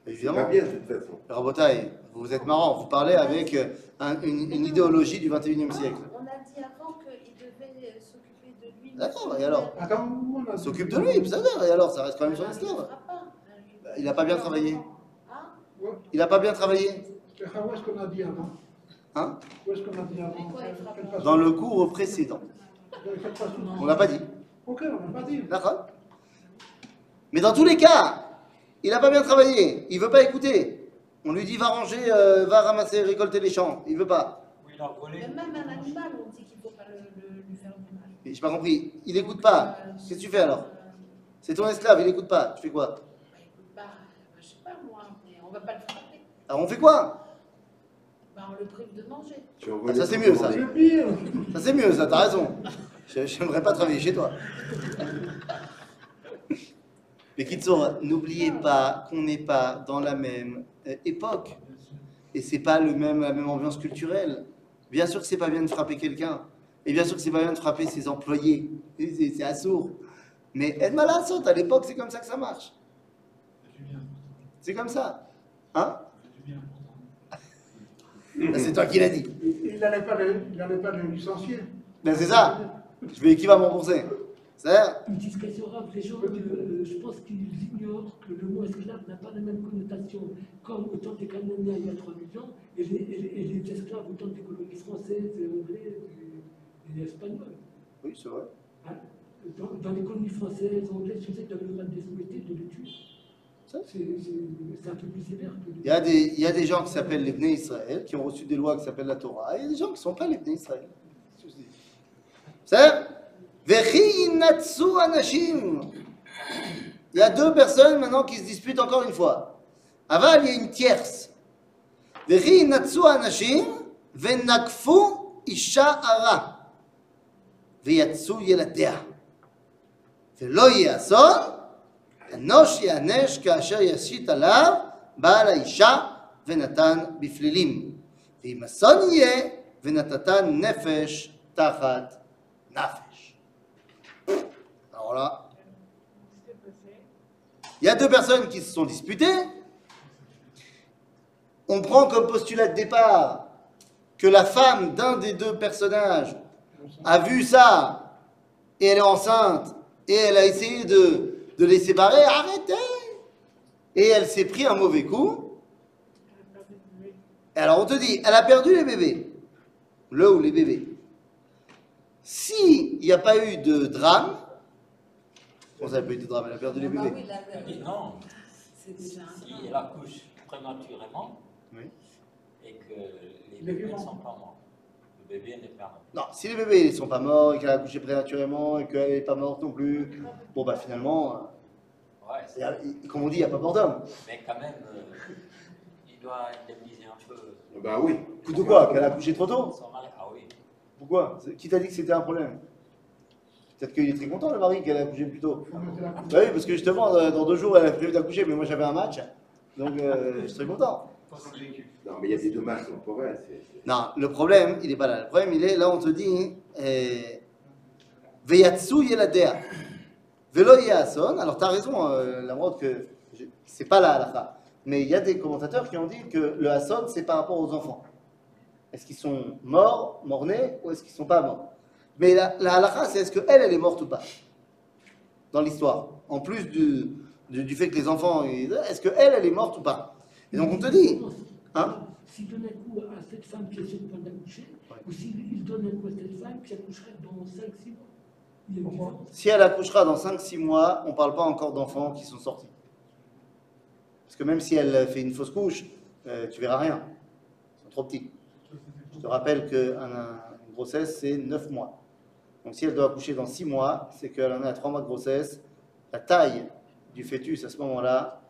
Évidemment. pas bien de toute façon. Vous êtes marrant, vous parlez avec euh, un- une, une idéologie du 21e siècle. On a dit avant qu'il devait euh, s'occuper de lui. D'accord, et alors Il s'occupe de lui, ça va, et alors ça reste quand même son il esclave. fera pas, hein. Bah, il n'a pas bien travaillé. Hein. Il n'a pas bien travaillé. Stéphane, Où est-ce qu'on a dit avant Hein Où est-ce qu'on a dit avant il Dans le cours précédent. On l'a pas dit. Ok, on n'a pas dit. D'accord Mais dans tous les cas, il n'a pas bien travaillé. Il veut pas écouter. On lui dit va ranger, euh, va ramasser, récolter les champs. Il veut pas. Oui, il a volé. Mais même un animal, on dit qu'il ne faut pas le, le- lui faire du mal. Mais J'ai pas compris. Il écoute pas. Euh, Qu'est-ce que tu fais alors? C'est ton esclave, il écoute pas. Tu fais quoi? Bah, écoute, bah, je sais pas moi, mais on va pas le frapper. Alors on fait quoi? Bah, on le prive de manger. Ah, ça, c'est mieux, ça. Ça c'est mieux, ça, t'as raison. <laughs> Je- J'aimerais pas travailler chez toi. Mais Kitsour, n'oubliez pas qu'on n'est pas dans la même euh, époque. Et c'est pas le même, la même ambiance culturelle. Bien sûr que c'est pas bien de frapper quelqu'un. Et bien sûr que c'est pas bien de frapper ses employés. C'est assourd. Mais aide malade, à l'époque, c'est comme ça que ça marche. C'est comme ça. Hein? Ben, C'est toi qui l'as dit. Il n'allait pas, le- il pas le licencier. Ben, c'est ça. Je vais qui va me rembourser C'est Une discrétion rare, les gens, euh, je pense qu'ils ignorent que le mot esclave n'a pas la même connotation. Comme au temps des Cananéens il y a 3 millions, et les, et esclaves au temps des colonies françaises, et anglaises et, et espagnoles. Oui, c'est vrai. Hein? Dans, dans les colonies françaises, anglaises, tu sais, tu avais le droit de les souhaiter, de les tuer. Ça, C'est c'est- c'est un peu plus sévère que Il y, a des, il y a des gens qui s'appellent les Bnei Israël, qui ont reçu des lois qui s'appellent la Torah, et il y a des gens qui ne sont pas les Bnei Israël. C'est Vechi Natsu Anashim. Il y a deux personnes maintenant qui se disputent encore une fois. Aval, il y a une tierce. Vechi Natsu Anashim, Venakfu Isha Ara. ויצאו ילדיה. ולא יהיה אסון, אנוש ייענש כאשר ישית עליו בעל האישה ונתן בפלילים. ואם אסון יהיה, ונתתן נפש תחת alors là, il y a deux personnes qui se sont disputées. On prend comme postulat de départ que la femme d'un des deux personnages a vu ça et elle est enceinte et elle a essayé de, les séparer. Arrêtez Et elle s'est pris un mauvais coup. Et alors on te dit, elle a perdu les bébés. Le ou les bébés? S'il n'y a pas eu de drame, comment ça n'a pas eu de drame Elle a perdu les Ah bah bébés. oui, non, c'est déjà un si drame. elle accouche prématurément Oui. et que les bébés ne sont pas morts, le bébé n'est pas mort. Non, si les bébés ne sont pas morts et qu'elle a accouché prématurément et qu'elle n'est pas morte non plus, bon bah finalement, Ouais, euh, comme on dit, il n'y a pas mort d'homme. mais quand même, euh, il doit indemniser un peu Bah oui. Coup de quoi Qu'elle a accouché trop tôt son mari. Ah oui, Pourquoi? Qui t'a dit que c'était un problème? Peut-être qu'il est très content le mari qu'elle a accouché plus tôt. Bah oui, parce que justement, dans deux jours, elle a prévu d'accoucher, mais moi j'avais un match, donc euh, je serais content. Non, mais il y a des dommages c'est- Non, le problème, il n'est pas là. Le problème, il est là, on te dit, eh, Veyatsu yeladea, velo yeason. Alors, tu as raison, euh, la mode, que c'est pas la halakha. Mais il y a des commentateurs qui ont dit que le hason, c'est par rapport aux enfants. Est-ce qu'ils sont morts, morts-nés, ou est-ce qu'ils sont pas morts? Mais la, la halakha, c'est est-ce qu'elle, elle est morte ou pas? Dans l'histoire. En plus du, du, du fait que les enfants, est-ce qu'elle, elle est morte ou pas? Et donc, on te dit, hein? S'il donne un coup à cette femme qui est sur le point d'accoucher, Ouais. ou s'il donne un coup à cette femme qui accoucherait dans 5-6 mois. Si elle accouchera dans 5-6 mois, on ne parle pas encore d'enfants qui sont sortis. Parce que même si elle fait une fausse couche, euh, tu verras rien. Ils sont trop petits. Je rappelle qu'une grossesse, c'est 9 mois. Donc si elle doit accoucher dans 6 mois, c'est qu'elle en a 3 mois de grossesse. La taille du fœtus à ce moment-là,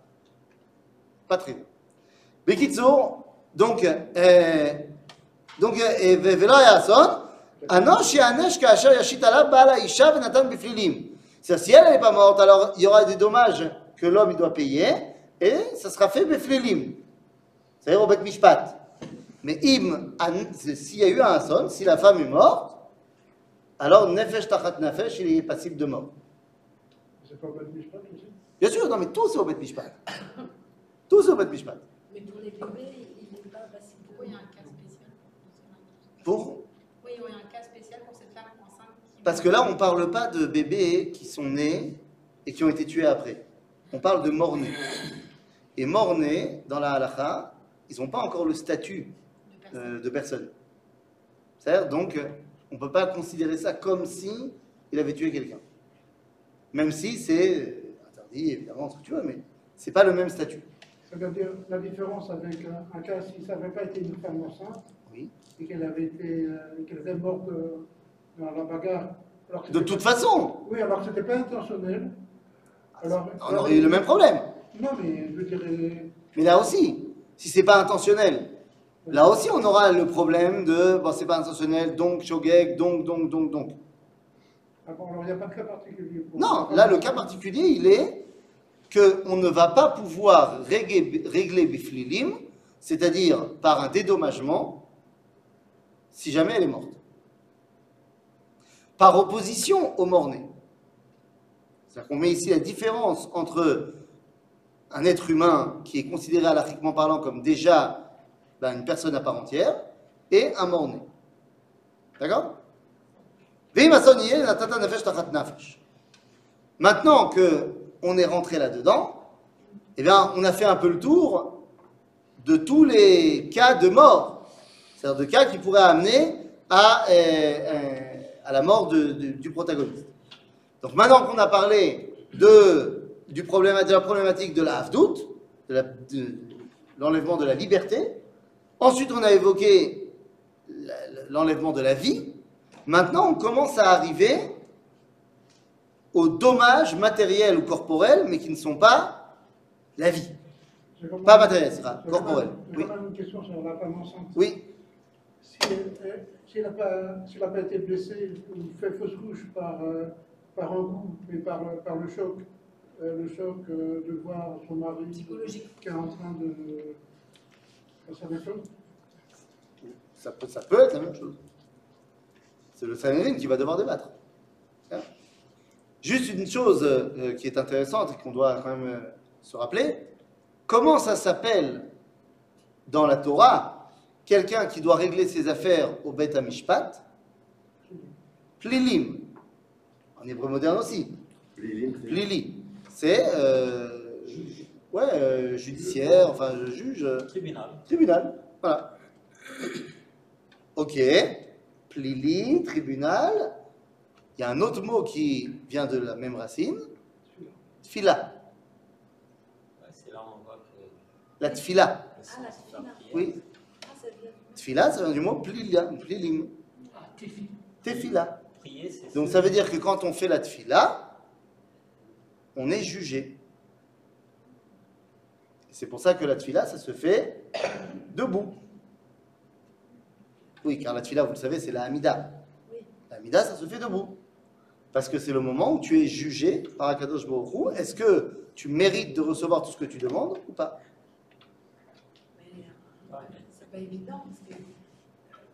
pas très bien. Donc, euh, donc, euh, hein? c'est si elle n'est pas morte, alors il y aura des dommages que l'homme doit payer, et ça sera fait beflilim. C'est-à-dire au bet mishpat. Mais im, s'il y a eu un son, si la femme est morte, alors nefesh tachat nefesh, il est passible de mort. C'est pas Beth Mishpat aussi? Bien sûr, non, mais tout c'est au Bet Mishpat. Tout c'est au Bet Mishpat. Mais pour les bébés, il n'est pas facile. Pourquoi il y a un cas spécial pour Oui, il y a un cas spécial pour cette femme enceinte. Parce que là, on ne parle pas de bébés qui sont nés et qui ont été tués après. On parle de morts-nés. et mort-né, dans la halakha, ils n'ont pas encore le statut. Euh, de personne. C'est-à-dire, donc, euh, on ne peut pas considérer ça comme si il avait tué quelqu'un. Même si c'est interdit, évidemment, ce que tu veux, mais c'est pas le même statut. C'est-à-dire la différence avec un, un cas si ça n'avait pas été une femme enceinte Oui. et qu'elle avait été euh, qu'elle était morte euh, dans la bagarre. Alors que De toute pas- façon, Oui, alors que c'était pas intentionnel. Alors, on aurait eu le même problème. Non, mais je dirais. Mais là aussi, si c'est pas intentionnel, là aussi on aura le problème de bon, c'est pas intentionnel, donc shogeg, donc, donc, donc, donc. Ah bon, alors il n'y a pas de cas particulier. pour- Non, là le cas particulier, il est qu'on ne va pas pouvoir régler, régler Biflilim, c'est-à-dire par un dédommagement, si jamais elle est morte. Par opposition au mort-né. C'est-à-dire qu'on met ici la différence entre un être humain qui est considéré alachiquement parlant comme déjà ben, une personne à part entière et un mort-né. D'accord? Maintenant que on est rentré là-dedans, eh bien, on a fait un peu le tour de tous les cas de mort, c'est-à-dire de cas qui pourraient amener à, euh, euh, à la mort du protagoniste. Donc maintenant qu'on a parlé de, du problème, de la problématique de la havdout, de l'enlèvement de la liberté, ensuite on a évoqué l'enlèvement de la vie, maintenant on commence à arriver aux dommages matériels ou corporels, mais qui ne sont pas la vie. Pas matériel, c'est corporel. Oui. quand même une question sur la femme enceinte. Oui, Si elle elle- si elle n'a pas, si été blessée ou fait fausse couche par, euh, par un coup, mais par, euh, par le choc, euh, le choc euh, de voir son mari Psychologique. qui est en train de ça peut, ça peut être la même chose. C'est le Sanhedrin qui va devoir débattre. Hein? Juste une chose euh, qui est intéressante et qu'on doit quand même euh, se rappeler, comment ça s'appelle dans la Torah quelqu'un qui doit régler ses affaires au Bet HaMishpat? Plilim. En hébreu moderne aussi. Plili. C'est euh, ouais, euh, judiciaire, enfin je juge. euh, Tribunal. Tribunal. Voilà. Ok. Plili, tribunal. Il y a un autre mot qui vient de la même racine. Tfila. Ouais, C'est là où on voit que La tfila. Ah, la tfila. Oui. Ah. Tfila, ça vient du mot plilia, plilim. Ah. Tefila. prier, c'est Donc ça veut dire que quand on fait la tfila, on est jugé. C'est pour ça que la tfila, ça se fait debout. Oui, car la tfila, vous le savez, c'est la hamida. Oui. La hamida, ça se fait debout. Parce que c'est le moment où tu es jugé par Akadosh Hu. Est-ce que tu mérites de recevoir tout ce que tu demandes ou pas? Mais euh, c'est pas évident parce qu'il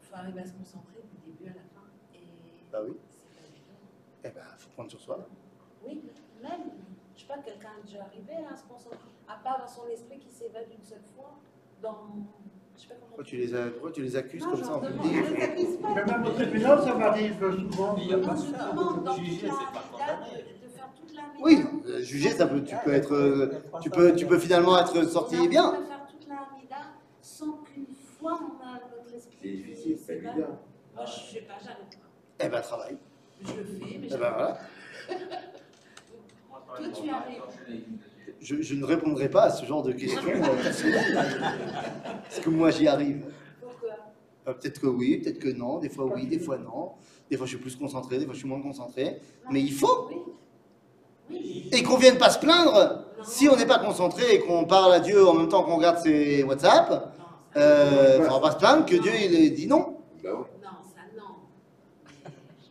faut arriver à se concentrer du début à la fin. Et Bah oui. c'est pas évident. Eh ben, faut prendre sur soi. Oui, même, sais pas, quelqu'un est déjà arrivé à se concentrer, à part dans son esprit qui s'évade une seule fois, dans. Je sais pas comment. Pourquoi tu les, as- pourquoi tu les accuses Non, comme ça en public je les accuse pas. Mais même au tribunal, ça m'arrive souvent. Il y a Non, je demande dans Juger, toute la c'est pas vida condamné. de, de faire toute la. Oui, euh, juger, ça peut, tu peux être, euh, tu peux, tu peux finalement être sorti On bien. arrive à faire toute la sans qu'une fois on a notre esprit. C'est difficile, c'est évident. Moi, je sais pas, j'arrive pas. Eh ben, travaille. Je le fais, mais Eh ben, voilà. <laughs> Toi, tu arrives. je ne répondrai pas à ce genre de questions. euh, Est-ce que moi j'y arrive? Pourquoi? Euh, Peut-être que oui, peut-être que non. Des fois oui, des fois non. Des fois je suis plus concentré, des fois je suis moins concentré. Mais il faut. Et qu'on vienne pas se plaindre si on n'est pas concentré et qu'on parle à Dieu en même temps qu'on regarde ses WhatsApp. Euh, faudra pas se plaindre que Dieu il dit non. Bah non, ça, non.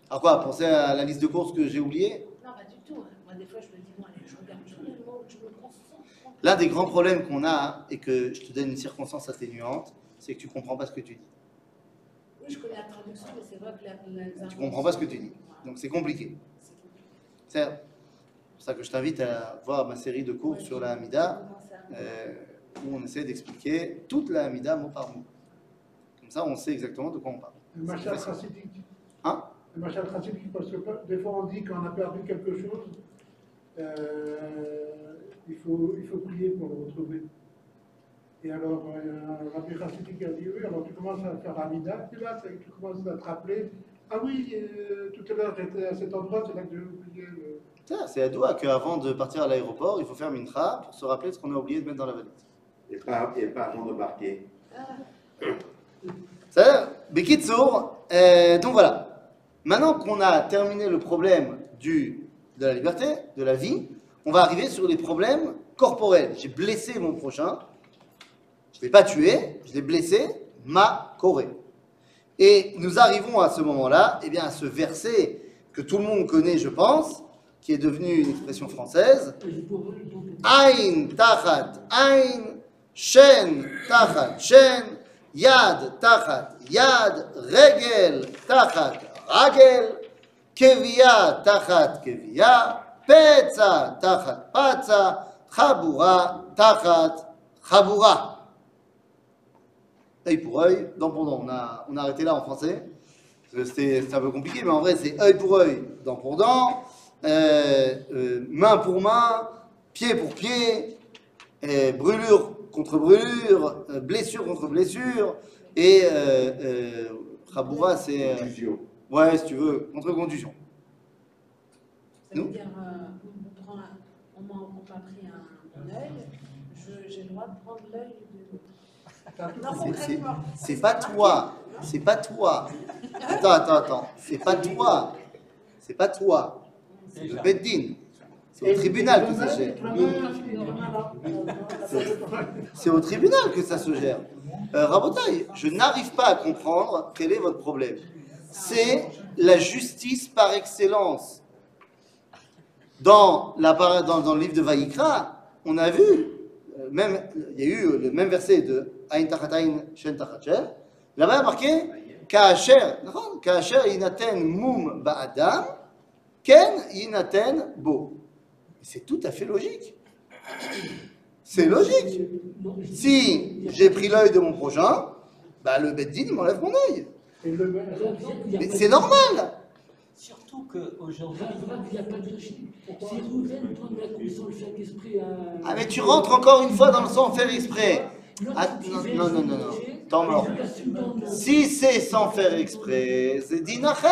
Alors quoi? Pensez à la liste de courses que j'ai oubliée Non, pas du tout. Moi, des fois, je regarde journellement, je me concentre. L'un des grands problèmes qu'on a, et que je te donne une circonstance atténuante, c'est que tu comprends pas ce que tu dis. Oui, je connais la traduction, mais c'est vrai que la, la, Tu comprends pas ce que tu dis. Donc c'est compliqué. C'est pour ça que je t'invite à voir ma série de cours Ouais, sur la Hamida, euh, où on essaie d'expliquer toute la Hamida mot par mot. Comme ça, on sait exactement de quoi on parle. Le machal chassidique. Hein? Le machal chassidique, parce que des fois on dit qu'on a perdu quelque chose, il, faut, il faut prier pour le retrouver. Et alors, euh, il y a Rabbi Chassidi qui a dit oui, alors tu commences à faire Amida, tu là, tu commences à te rappeler. Ah oui, euh, tout à l'heure j'étais à cet endroit, c'est là que j'ai oublié le. Ça, C'est à doigt qu'avant de partir à l'aéroport, il faut faire mincha pour se rappeler ce qu'on a oublié de mettre dans la valise. Et pas, et pas avant d'embarquer. Ça, Bekitsour, euh, donc voilà. Maintenant qu'on a terminé le problème du, de la liberté, de la vie, on va arriver sur les problèmes corporels. J'ai blessé mon prochain, je ne l'ai pas tué, je l'ai blessé, ma corée. Et nous arrivons à ce moment-là, eh bien, à ce verset que tout le monde connaît, je pense, qui est devenu une expression française. Ain tachat ain, shen tachat shen, yad tachat yad, regel tachat ragel, kevia tachat kevia, petza tachat patza, chabura tachat chabura. Œil pour œil, dent pour dent. On a, on a arrêté là en français. que C'était un peu compliqué, mais en vrai, c'est œil pour œil, dent pour dent, euh, euh, main pour main, pied pour pied, euh, brûlure contre brûlure, euh, blessure contre blessure, et euh, euh, Khaboura, c'est. Ouais, si tu veux, contre contusion. Ça veut Nous dire, euh, on, m'a pris un, un œil, je- j'ai le droit de prendre l'œil de l'autre. Non, C'est- pas toi, c'est pas toi. Attends, attends, attends, c'est pas toi, c'est pas toi, c'est le Beddin. C'est au tribunal que ça se gère. C'est au tribunal que ça se gère. Euh, Rabotaï, je n'arrive pas à comprendre quel est votre problème c'est la justice par excellence. Dans, le livre de Vaïkra, on a vu, euh, même, il y a eu le même verset de Ain Tachatain Shen Tachacher, là-bas marqué Kaacher, Kaacher inaten mum ba'adam, ken inaten bo. C'est tout à fait logique. C'est logique. Si j'ai pris l'œil de mon prochain, bah le Beddin m'enlève mon œil. C'est normal. Surtout qu'aujourd'hui, Il n'y a pas de Rouven sans le faire exprès à. Ah mais tu rentres encore une fois dans le sans faire exprès. Ah, non, non, non, non, non. Temps mort. Si c'est sans faire exprès, c'est dinacher.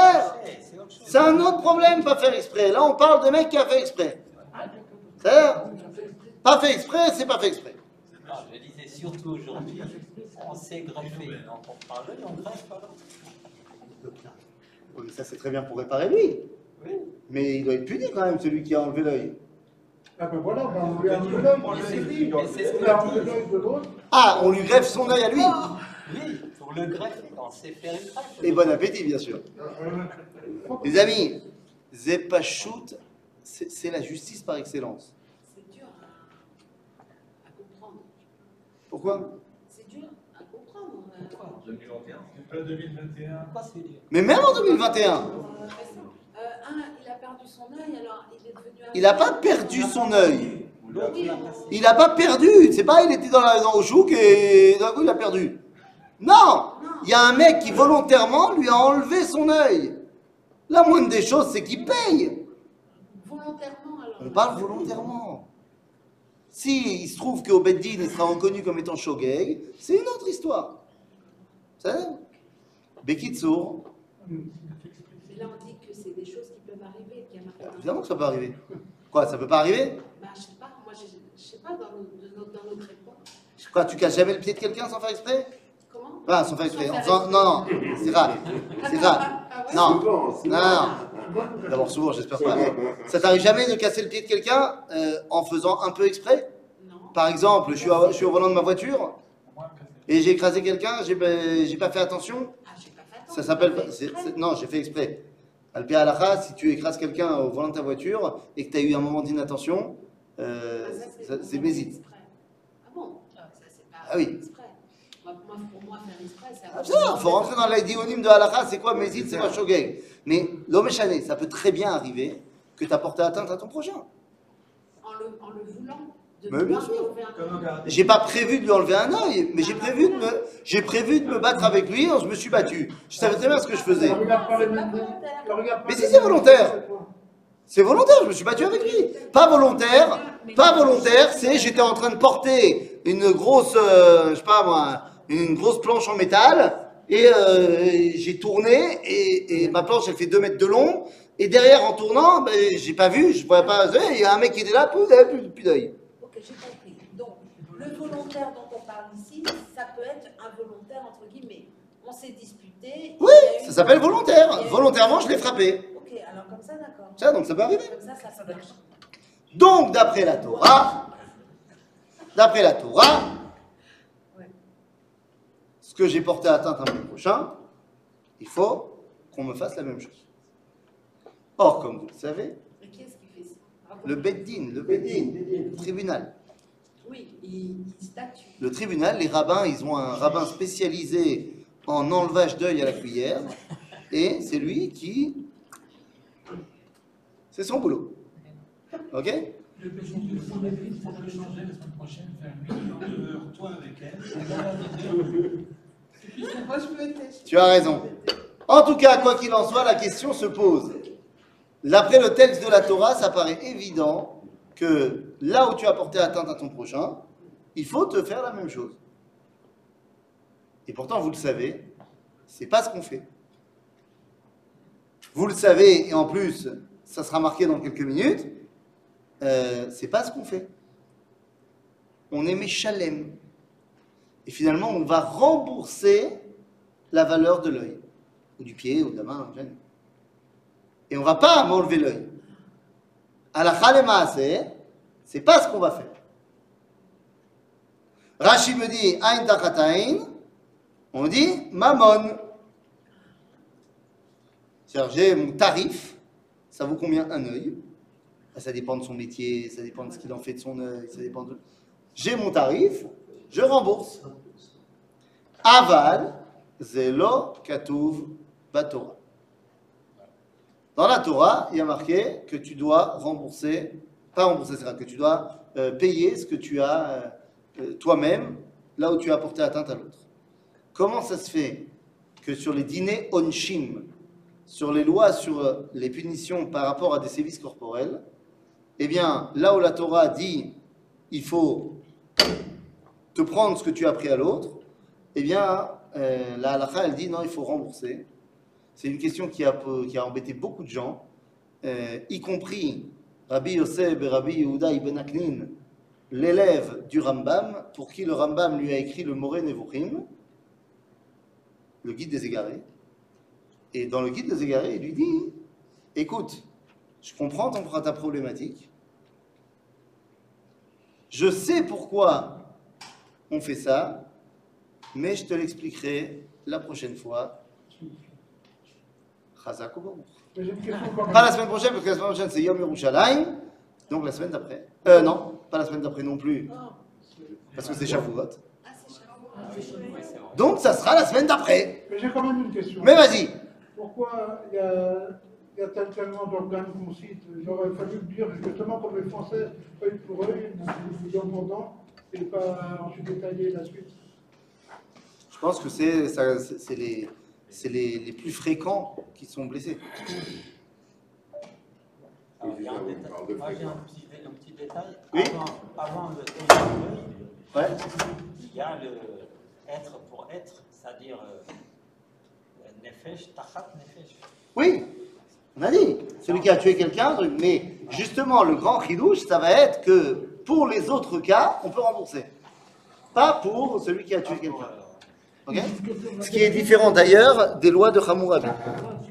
c'est un autre problème, pas faire exprès. Là, on parle de mec qui a fait exprès. C'est pas fait exprès, c'est pas fait exprès. Non, je disais surtout aujourd'hui, on s'est greffé. Donc on parle, on greffe alors. Mais ça c'est très bien pour réparer lui. Oui. Mais il doit être puni quand même, celui qui a enlevé l'œil. Ah ben voilà, ben on lui a enlevé l'œil, on a enlevé de l'autre. Ah, on lui greffe son œil à lui. Oui, pour le greffer, on sait faire une greffe. Et bon appétit, bien sûr. Les amis, Zepachut, c'est la justice par excellence. C'est dur à comprendre. Pourquoi C'est dur à comprendre. euh, Pourquoi 2021. C'est pas 2021. Pourquoi c'est dur? Mais même en 2021, euh, euh, un, il a perdu son œil, alors il est devenu. il n'a pas perdu son œil. Il n'a pas perdu. C'est pas il était dans, la, dans au chouk et d'un coup il a perdu. Non Il y a un mec qui volontairement lui a enlevé son œil. La moindre des choses, c'est qu'il paye. Volontairement, alors. On parle volontairement. Si il se trouve qu'au Beddin, il sera reconnu comme étant shogeg, c'est une autre histoire. C'est Bekitsour, Mais là, on dit que c'est des choses qui peuvent arriver, dans- évidemment que ça peut arriver. Quoi, ça peut pas arriver Bah, je sais pas, moi, je, je sais pas, dans, nos- notre- dans notre époque. Quoi, tu casses jamais le pied de quelqu'un sans faire exprès Comment Ah, sans faire exprès. Sans faire Sans- non, non, c'est rare. C'est rare. Ah ouais Non, Souvent, non, non. D'abord, souvent, j'espère pas. Ça t'arrive jamais de casser le pied de quelqu'un euh, en faisant un peu exprès Non. Par exemple, je suis, à- je suis au volant de ma voiture et j'ai écrasé quelqu'un, j'ai pas fait attention. Ah, j'ai pas fait attention. Ça s'appelle Non, j'ai fait exprès. Alpé Alaha, si tu écrases quelqu'un au volant de ta voiture et que tu as eu un moment d'inattention, euh, Ah, c'est mésite. Ah bon Ça, c'est pas Ah oui. exprès. Moi, moi, pour moi, faire exprès, c'est Ah, ça, faut rentrer dans l'aïdionym de Halakha, c'est quoi Mézid, c'est quoi Shogeg Mais l'homme échané, ça peut très bien arriver que tu as porté atteinte à ton prochain. En le, en le voulant. Mais bien sûr. J'ai pas prévu de lui enlever un œil, mais j'ai prévu de me, j'ai prévu de me battre avec lui, alors je me suis battu. Je savais très bien ce que je faisais. Mais si c'est volontaire. C'est volontaire, je me suis battu avec lui. Pas volontaire, pas volontaire, c'est j'étais en train de porter une grosse, euh, je sais pas moi, une grosse planche en métal et euh, j'ai tourné et, et ma planche elle fait 2 mètres de long et derrière en tournant, ben, j'ai pas vu, je voyais pas, il y a un mec qui était là, plus, plus, plus d'œil. Ok, j'ai compris. Donc, le volontaire dont on parle ici, ça peut être un volontaire, entre guillemets. On s'est disputé. Oui, ça s'appelle volontaire. Volontairement, je l'ai frappé. Ok, alors comme ça, d'accord. Ça, donc ça peut arriver. Comme ça, ça marche. Donc, d'après la Torah, d'après la Torah, Ouais. ce que j'ai porté atteinte à mon prochain, il faut qu'on me fasse la même chose. Or, comme vous le savez, Mais qui est-ce qui fait ça Raconte. Le Beddin, le Beddin, le tribunal, Oui, il, il statue. le tribunal, les rabbins, ils ont un rabbin spécialisé en enlevage d'œil à la cuillère, et c'est lui qui, c'est son boulot. Ok? Le président de son église, on peut changer la semaine prochaine, faire 8 heures, toi avec elle. <laughs> Moi, je peux être. Tu as raison. En tout cas, quoi qu'il en soit, la question se pose. D'après le texte de la Torah, ça paraît évident que là où tu as porté atteinte à ton prochain, il faut te faire la même chose. Et pourtant, vous le savez, c'est pas ce qu'on fait. Vous le savez, et en plus, ça sera marqué dans quelques minutes, euh, c'est pas ce qu'on fait. On est méchalem. Et finalement, on va rembourser la valeur de l'œil, ou du pied, ou de la main, en général. Et on va pas m'enlever l'œil. À la c'est pas ce qu'on va faire. Rashi me dit, Ain tachatain, on dit mamon. J'ai mon tarif, ça vaut combien un œil? Ah, Ça dépend de son métier, ça dépend de ce qu'il en fait de son œil, ça dépend de. J'ai mon tarif, je rembourse. Aval, zelo katuv batora. Dans la Torah, il y a marqué que tu dois rembourser, pas rembourser, c'est que tu dois euh, payer ce que tu as euh, euh, toi-même, là où tu as porté atteinte à l'autre. Comment ça se fait que sur les dîners onshim, sur les lois sur les punitions par rapport à des sévices corporels, eh bien, là où la Torah dit il faut te prendre ce que tu as pris à l'autre, eh bien, la halakha, elle dit non, il faut rembourser. C'est une question qui a, embêté beaucoup de gens, euh, y compris Rabbi Yosef et Rabbi Yehuda ibn Aknin, l'élève du Rambam, pour qui le Rambam lui a écrit le Moré Nevuchim, le guide des égarés. Et dans le guide des égarés, il lui dit Écoute, je comprends ton, ta problématique. Je sais pourquoi on fait ça, mais je te l'expliquerai la prochaine fois. Chazak ou Baruch. Pas la semaine prochaine, parce que la semaine prochaine c'est Yom Yerushalayim, donc la semaine d'après. Euh, non, pas la semaine d'après non plus, parce que c'est Shavuot. Donc ça sera la semaine d'après. Mais j'ai quand même une question. Mais vas-y. Pourquoi il y a, il y a tel- tellement d'organes qu'on cite? Il aurait fallu le dire justement comme les Français, œil pour œil, dent pour dent, et pas ensuite détailler la suite. Je pense que c'est les, c'est les, les plus fréquents qui sont blessés. Alors, il y a un Moi, petit, un petit détail. Oui. Avant, avant le Ouais. il y a le être pour être, c'est-à-dire euh, nefesh, tachat nefesh. Oui, on a dit. Celui qui a tué quelqu'un, mais justement, le grand chidouche, ça va être que pour les autres cas, on peut rembourser. Pas pour celui qui a tué pour, quelqu'un. Ce qui est différent d'ailleurs des lois de Hammurabi.